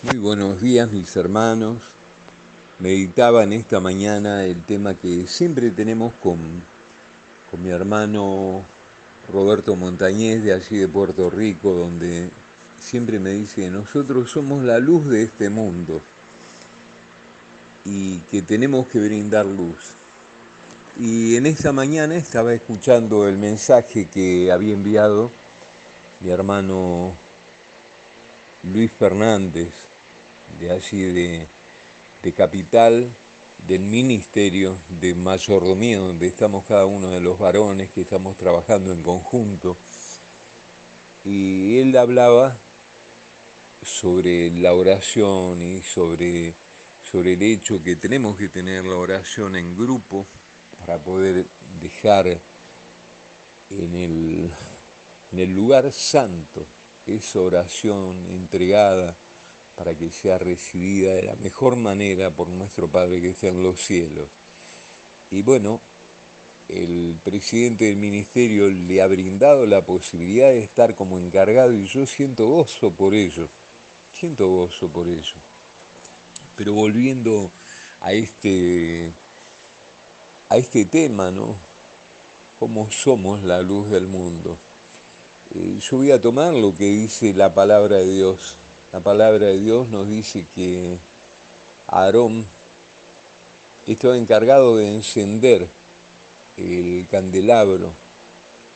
Muy buenos días mis hermanos. Meditaba en esta mañana el tema que siempre tenemos con, con mi hermano Roberto Montañez de allí de Puerto Rico, donde siempre me dice nosotros somos la luz de este mundo y que tenemos que brindar luz. Y en esta mañana estaba escuchando el mensaje que había enviado mi hermano Luis Fernández, de allí de, de Capital, del Ministerio de Mayordomía, donde estamos cada uno de los varones que estamos trabajando en conjunto. Y él hablaba sobre la oración y sobre, sobre el hecho que tenemos que tener la oración en grupo para poder dejar en el, en el lugar santo esa oración entregada para que sea recibida de la mejor manera por nuestro Padre que está en los cielos. Y bueno, el presidente del ministerio le ha brindado la posibilidad de estar como encargado y yo siento gozo por ello, siento gozo por ello. Pero volviendo a este, a este tema, ¿no? ¿Cómo somos la luz del mundo? Eh, yo voy a tomar lo que dice la palabra de Dios. La palabra de Dios nos dice que Aarón estaba encargado de encender el candelabro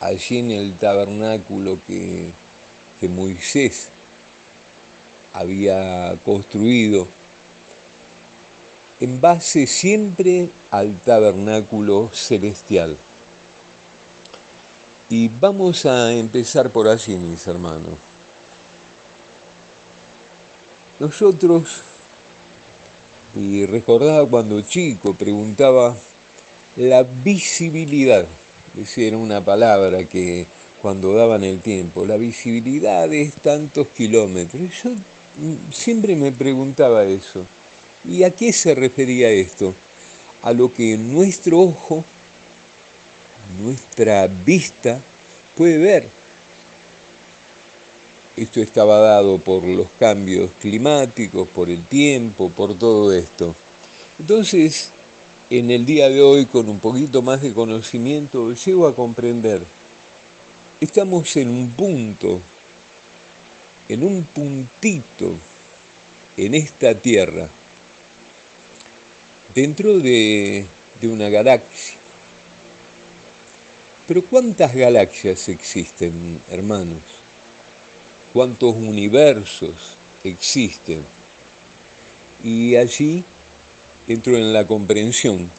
allí en el tabernáculo que, que Moisés había construido en base siempre al tabernáculo celestial. Y vamos a empezar por allí, mis hermanos. Nosotros, y recordaba cuando chico, preguntaba la visibilidad, decía era una palabra que cuando daban el tiempo, la visibilidad es tantos kilómetros. Yo siempre me preguntaba eso. ¿Y a qué se refería esto? A lo que nuestro ojo nuestra vista puede ver. Esto estaba dado por los cambios climáticos, por el tiempo, por todo esto. Entonces, en el día de hoy, con un poquito más de conocimiento, llego a comprender, estamos en un punto, en un puntito, en esta Tierra, dentro de, una galaxia pero ¿cuántas galaxias existen, hermanos? ¿Cuántos universos existen? Y allí entro en la comprensión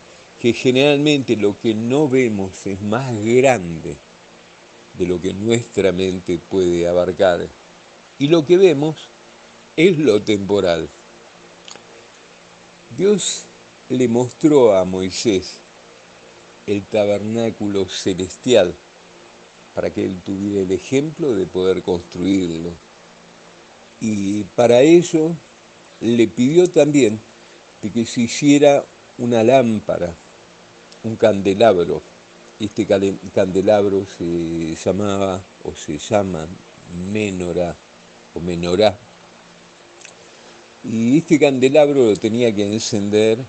que generalmente lo que no vemos es más grande de lo que nuestra mente puede abarcar. Y lo que vemos es lo temporal. Dios le mostró a Moisés el tabernáculo celestial para que él tuviera el ejemplo de poder construirlo. Y para ello le pidió también de que se hiciera una lámpara, un candelabro. Este candelabro se llamaba o se llama menorá o menorá. Y este candelabro lo tenía que encender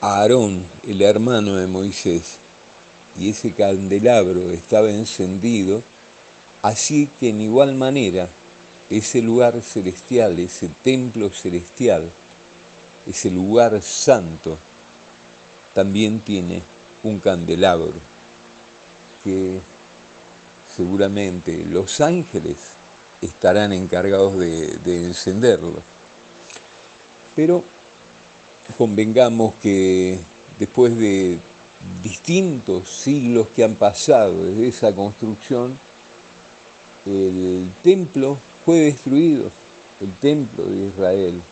Aarón, el hermano de Moisés, y ese candelabro estaba encendido, así que en igual manera ese lugar celestial, ese templo celestial, ese lugar santo, también tiene un candelabro que seguramente los ángeles estarán encargados de, de encenderlo. Pero convengamos que después de distintos siglos que han pasado desde esa construcción, el templo fue destruido, el templo de Israel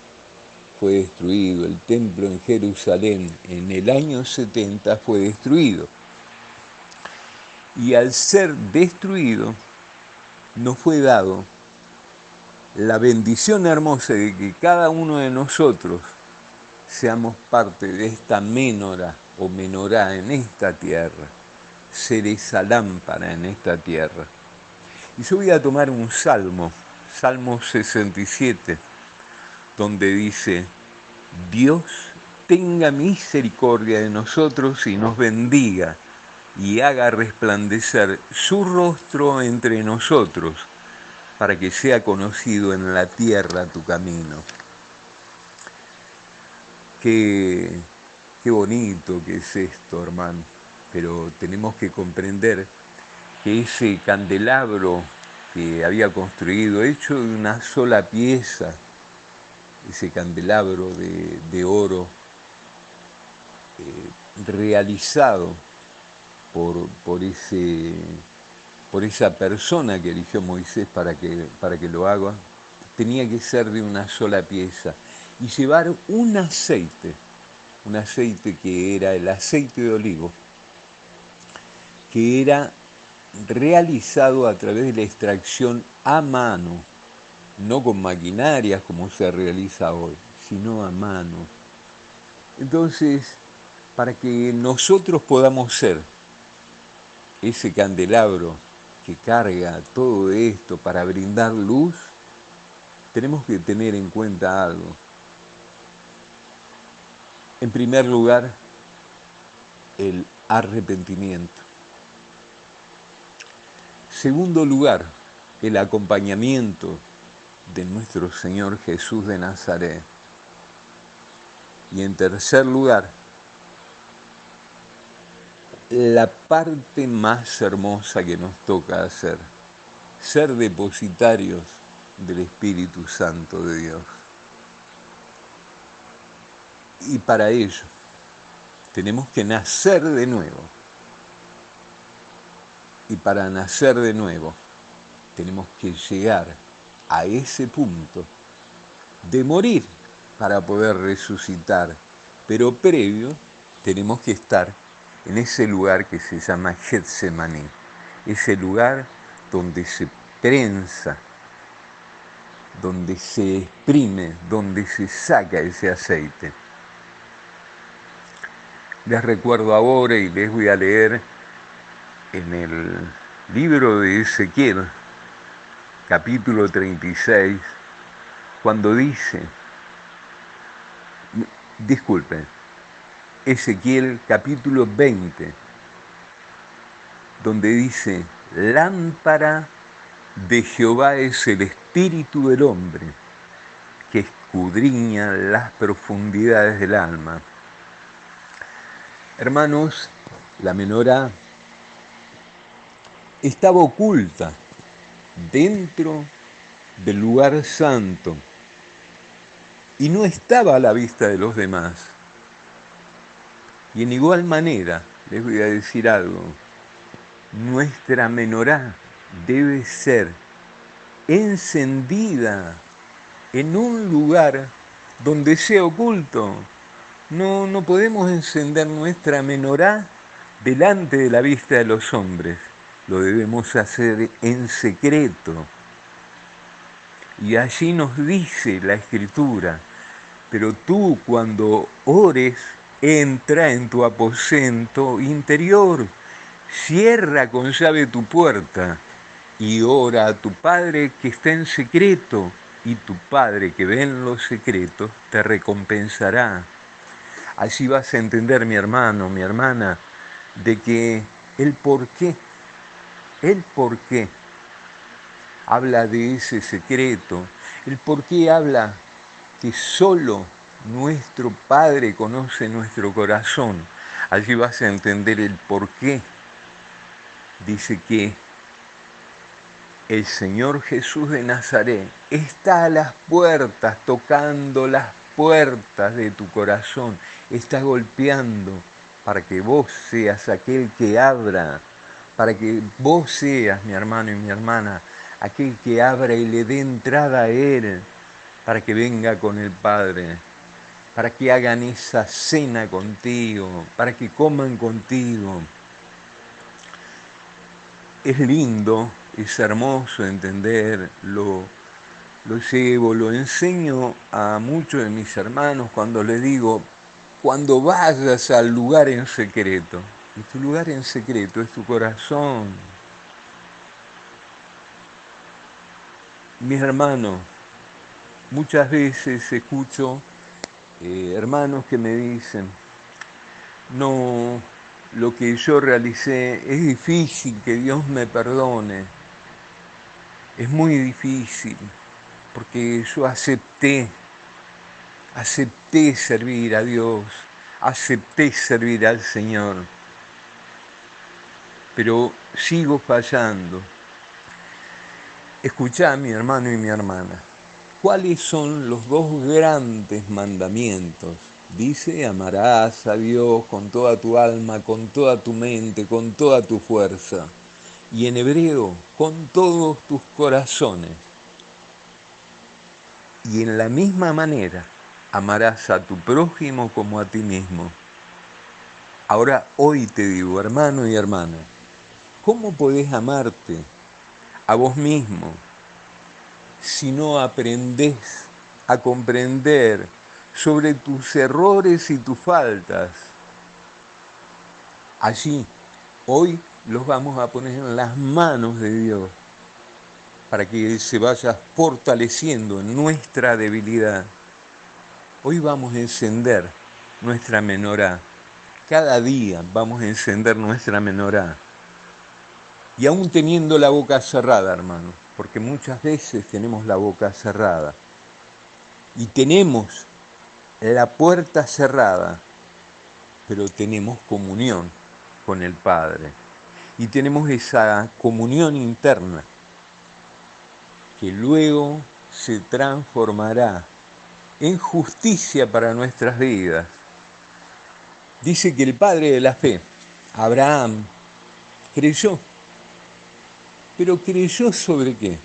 fue destruido, el templo en Jerusalén en el año 70 fue destruido. Y al ser destruido, nos fue dado la bendición hermosa de que cada uno de nosotros seamos parte de esta menora o menorá en esta tierra, ser esa lámpara en esta tierra. Y yo voy a tomar un salmo, Salmo 67, donde dice, Dios tenga misericordia de nosotros y nos bendiga y haga resplandecer su rostro entre nosotros, para que sea conocido en la tierra tu camino. Qué, qué bonito que es esto, hermano, pero tenemos que comprender que ese candelabro que había construido, hecho de una sola pieza, ese candelabro de, oro eh, realizado por, por, ese, por esa persona que eligió Moisés para que, para que lo haga, tenía que ser de una sola pieza y llevar un aceite, un aceite que era el aceite de olivo, que era realizado a través de la extracción a mano, no con maquinarias como se realiza hoy, sino a mano. Entonces, para que nosotros podamos ser ese candelabro que carga todo esto para brindar luz, tenemos que tener en cuenta algo. En primer lugar, el arrepentimiento. Segundo lugar, el acompañamiento de nuestro Señor Jesús de Nazaret. Y en tercer lugar, la parte más hermosa que nos toca hacer, ser depositarios del Espíritu Santo de Dios. Y para ello tenemos que nacer de nuevo y para nacer de nuevo tenemos que llegar a ese punto de morir para poder resucitar. Pero previo tenemos que estar en ese lugar que se llama Getsemaní, ese lugar donde se prensa, donde se exprime, donde se saca ese aceite. Les recuerdo ahora y les voy a leer en el libro de Ezequiel, capítulo 36, cuando dice, disculpen, Ezequiel capítulo 20, donde dice, lámpara de Jehová es el espíritu del hombre que escudriña las profundidades del alma. Hermanos, la menorá estaba oculta dentro del lugar santo y no estaba a la vista de los demás. Y en igual manera, les voy a decir algo, nuestra menorá debe ser encendida en un lugar donde sea oculto. No, no podemos encender nuestra menorá delante de la vista de los hombres lo debemos hacer en secreto. Y allí nos dice la escritura, pero tú cuando ores, entra en tu aposento interior, cierra con llave tu puerta y ora a tu Padre que está en secreto, y tu Padre que ve en los secretos te recompensará. Allí vas a entender, mi hermano, mi hermana, de que el por qué el por qué habla de ese secreto, el por qué habla que solo nuestro Padre conoce nuestro corazón. Allí vas a entender el por qué. Dice que el Señor Jesús de Nazaret está a las puertas, tocando las puertas de tu corazón, está golpeando para que vos seas aquel que abra para que vos seas, mi hermano y mi hermana, aquel que abra y le dé entrada a Él, para que venga con el Padre, para que hagan esa cena contigo, para que coman contigo. Es lindo, es hermoso entender, lo, lo llevo, lo enseño a muchos de mis hermanos cuando les digo, cuando vayas al lugar en secreto, y tu lugar en secreto es tu corazón. mis hermanos, muchas veces escucho eh, hermanos que me dicen, no, lo que yo realicé es difícil que Dios me perdone, es muy difícil, porque yo acepté, acepté servir a Dios, acepté servir al Señor, pero sigo fallando. Escuchá, mi hermano y mi hermana, ¿cuáles son los dos grandes mandamientos? Dice, amarás a Dios con toda tu alma, con toda tu mente, con toda tu fuerza. Y en hebreo, con todos tus corazones. Y en la misma manera, amarás a tu prójimo como a ti mismo. Ahora, hoy te digo, hermano y hermana, ¿cómo podés amarte a vos mismo si no aprendés a comprender sobre tus errores y tus faltas? Allí, hoy los vamos a poner en las manos de Dios para que se vaya fortaleciendo en nuestra debilidad. Hoy vamos a encender nuestra menorá. Cada día vamos a encender nuestra menorá. Y aún teniendo la boca cerrada, hermano, porque muchas veces tenemos la boca cerrada y tenemos la puerta cerrada, pero tenemos comunión con el Padre. Y tenemos esa comunión interna que luego se transformará en justicia para nuestras vidas. Dice que el padre de la fe, Abraham, creyó. Pero creyó sobre qué?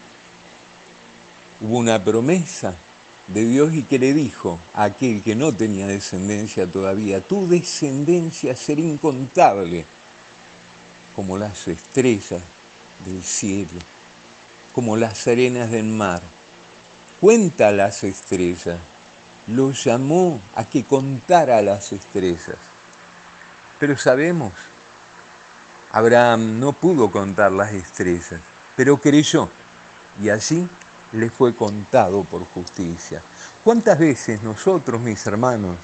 Hubo una promesa de Dios y que le dijo a aquel que no tenía descendencia todavía, tu descendencia será incontable como las estrellas del cielo, como las arenas del mar. Cuenta las estrellas lo llamó a que contara las estrellas. Pero sabemos, Abraham no pudo contar las estrellas, pero creyó y así le fue contado por justicia. ¿Cuántas veces nosotros, mis hermanos,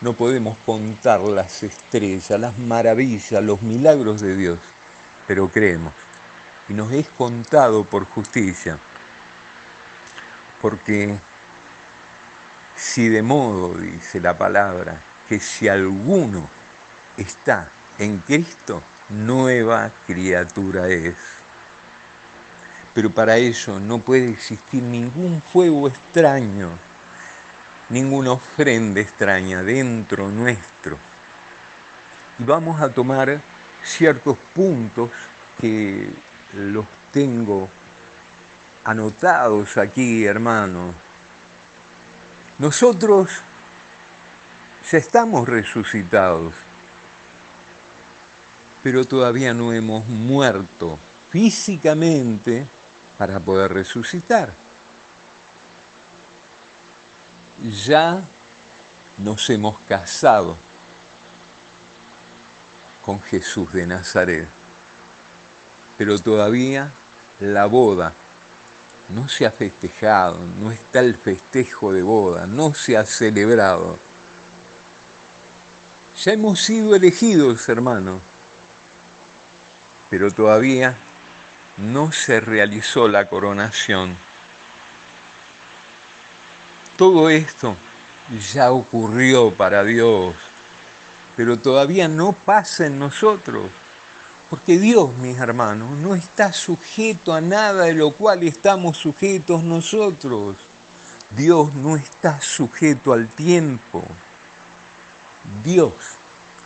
no podemos contar las estrellas, las maravillas, los milagros de Dios? Pero creemos y nos es contado por justicia, porque si de modo, dice la palabra, que si alguno está en Cristo, nueva criatura es. Pero para ello no puede existir ningún fuego extraño, ninguna ofrenda extraña dentro nuestro. Y vamos a tomar ciertos puntos que los tengo anotados aquí, hermanos, nosotros ya estamos resucitados, pero todavía no hemos muerto físicamente para poder resucitar. Ya nos hemos casado con Jesús de Nazaret, pero todavía la boda no se ha festejado, no está el festejo de boda, no se ha celebrado. Ya hemos sido elegidos, hermano, pero todavía no se realizó la coronación. Todo esto ya ocurrió para Dios, pero todavía no pasa en nosotros. Porque Dios, mis hermanos, no está sujeto a nada de lo cual estamos sujetos nosotros. Dios no está sujeto al tiempo. Dios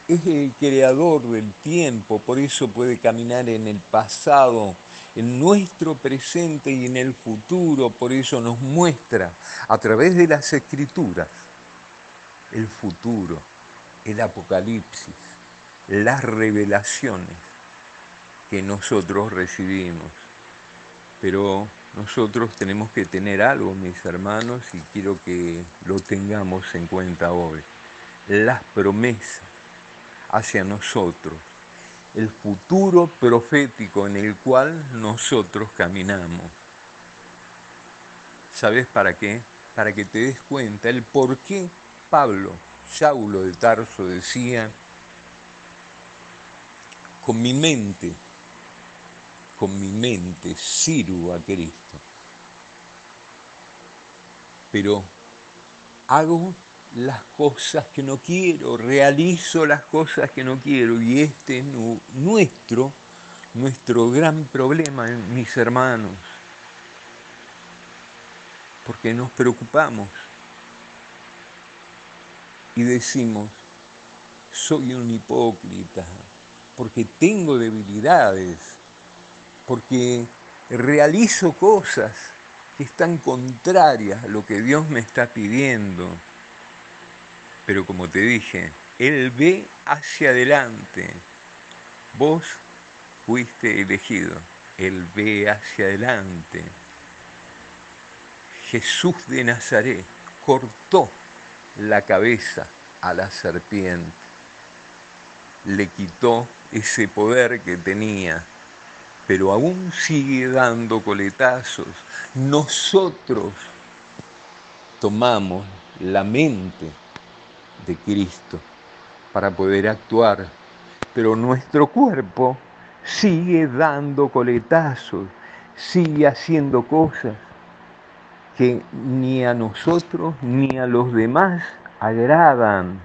es el creador del tiempo, por eso puede caminar en el pasado, en nuestro presente y en el futuro, por eso nos muestra a través de las escrituras el futuro, el apocalipsis, las revelaciones que nosotros recibimos. Pero nosotros tenemos que tener algo, mis hermanos, y quiero que lo tengamos en cuenta hoy. Las promesas hacia nosotros, el futuro profético en el cual nosotros caminamos. ¿Sabes para qué? Para que te des cuenta el por qué Pablo, Saulo de Tarso, decía, con mi mente, con mi mente sirvo a Cristo. Pero hago las cosas que no quiero, realizo las cosas que no quiero y este es nuestro, nuestro gran problema, mis hermanos, porque nos preocupamos y decimos, soy un hipócrita, porque tengo debilidades, porque realizo cosas que están contrarias a lo que Dios me está pidiendo. Pero como te dije, Él ve hacia adelante. Vos fuiste elegido. Él ve hacia adelante. Jesús de Nazaret cortó la cabeza a la serpiente. Le quitó ese poder que tenía, pero aún sigue dando coletazos. Nosotros tomamos la mente de Cristo para poder actuar, pero nuestro cuerpo sigue dando coletazos, sigue haciendo cosas que ni a nosotros ni a los demás agradan.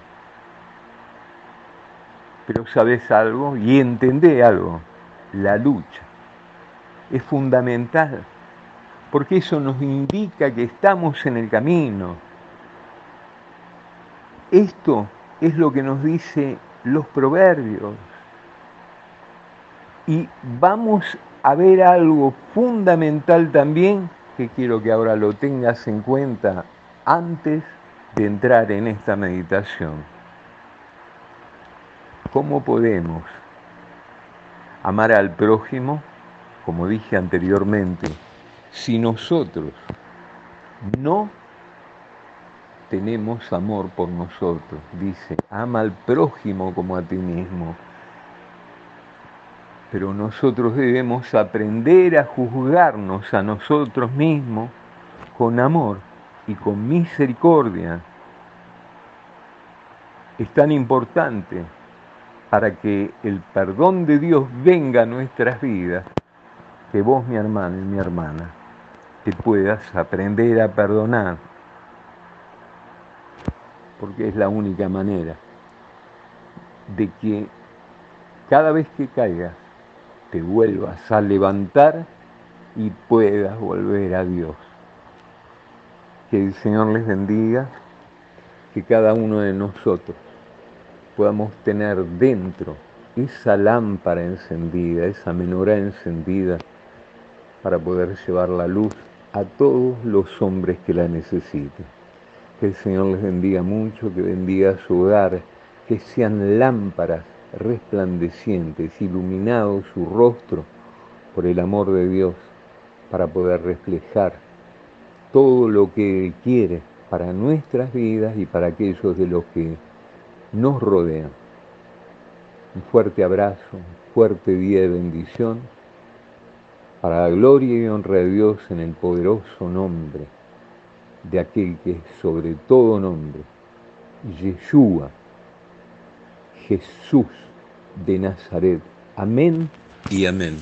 Pero sabes algo y entendé algo, la lucha es fundamental, porque eso nos indica que estamos en el camino. Esto es lo que nos dice los proverbios. Y vamos a ver algo fundamental también que quiero que ahora lo tengas en cuenta antes de entrar en esta meditación cómo podemos amar al prójimo, como dije anteriormente, si nosotros no tenemos amor por nosotros. Dice, ama al prójimo como a ti mismo. Pero nosotros debemos aprender a juzgarnos a nosotros mismos con amor y con misericordia. Es tan importante para que el perdón de Dios venga a nuestras vidas, que vos, mi hermano y mi hermana, te puedas aprender a perdonar, porque es la única manera de que cada vez que caigas te vuelvas a levantar y puedas volver a Dios. Que el Señor les bendiga, que cada uno de nosotros podamos tener dentro esa lámpara encendida, esa menorá encendida, para poder llevar la luz a todos los hombres que la necesiten. Que el Señor les bendiga mucho, que bendiga su hogar, que sean lámparas resplandecientes, iluminado su rostro por el amor de Dios, para poder reflejar todo lo que Él quiere para nuestras vidas y para aquellos de los que nos rodean. Un fuerte abrazo, un fuerte día de bendición para la gloria y honra de Dios en el poderoso nombre de aquel que es sobre todo nombre, Yeshua, Jesús de Nazaret. Amén y amén.